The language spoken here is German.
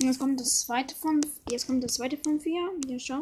Und Jetzt kommt das zweite von. Jetzt kommt das zweite von vier. Ja, schau.